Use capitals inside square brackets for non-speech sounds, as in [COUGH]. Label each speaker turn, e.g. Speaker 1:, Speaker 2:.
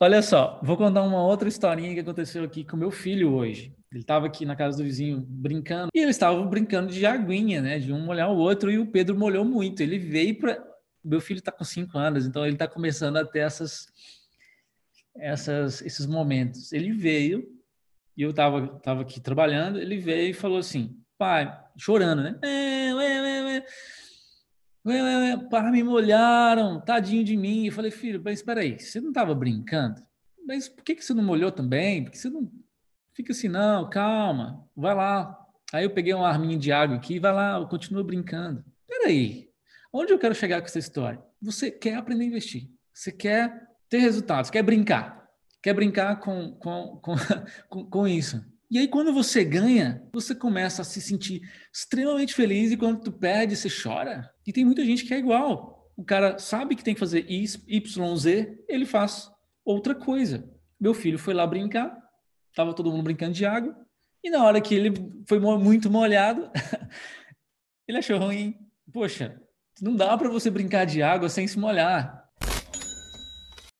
Speaker 1: Olha só, vou contar uma outra historinha que aconteceu aqui com meu filho hoje. Ele estava aqui na casa do vizinho brincando e eles estavam brincando de aguinha, né? De um molhar o outro e o Pedro molhou muito. Ele veio para. Meu filho está com cinco anos, então ele está começando a ter essas, essas, esses momentos. Ele veio e eu estava tava aqui trabalhando. Ele veio e falou assim: pai, chorando, né? É. Pai, me molharam, tadinho de mim. Eu falei, filho, mas espera aí, você não estava brincando? Mas por que, que você não molhou também? Por que você não Fica assim, não, calma, vai lá. Aí eu peguei uma arminha de água aqui, vai lá, continua brincando. Peraí, onde eu quero chegar com essa história? Você quer aprender a investir, você quer ter resultados, quer brincar, quer brincar com, com, com, [LAUGHS] com isso. E aí, quando você ganha, você começa a se sentir extremamente feliz, e quando tu perde, você chora. E tem muita gente que é igual. O cara sabe que tem que fazer Y, Z, ele faz outra coisa. Meu filho foi lá brincar, Tava todo mundo brincando de água. E na hora que ele foi muito molhado, [LAUGHS] ele achou ruim. Poxa, não dá para você brincar de água sem se molhar.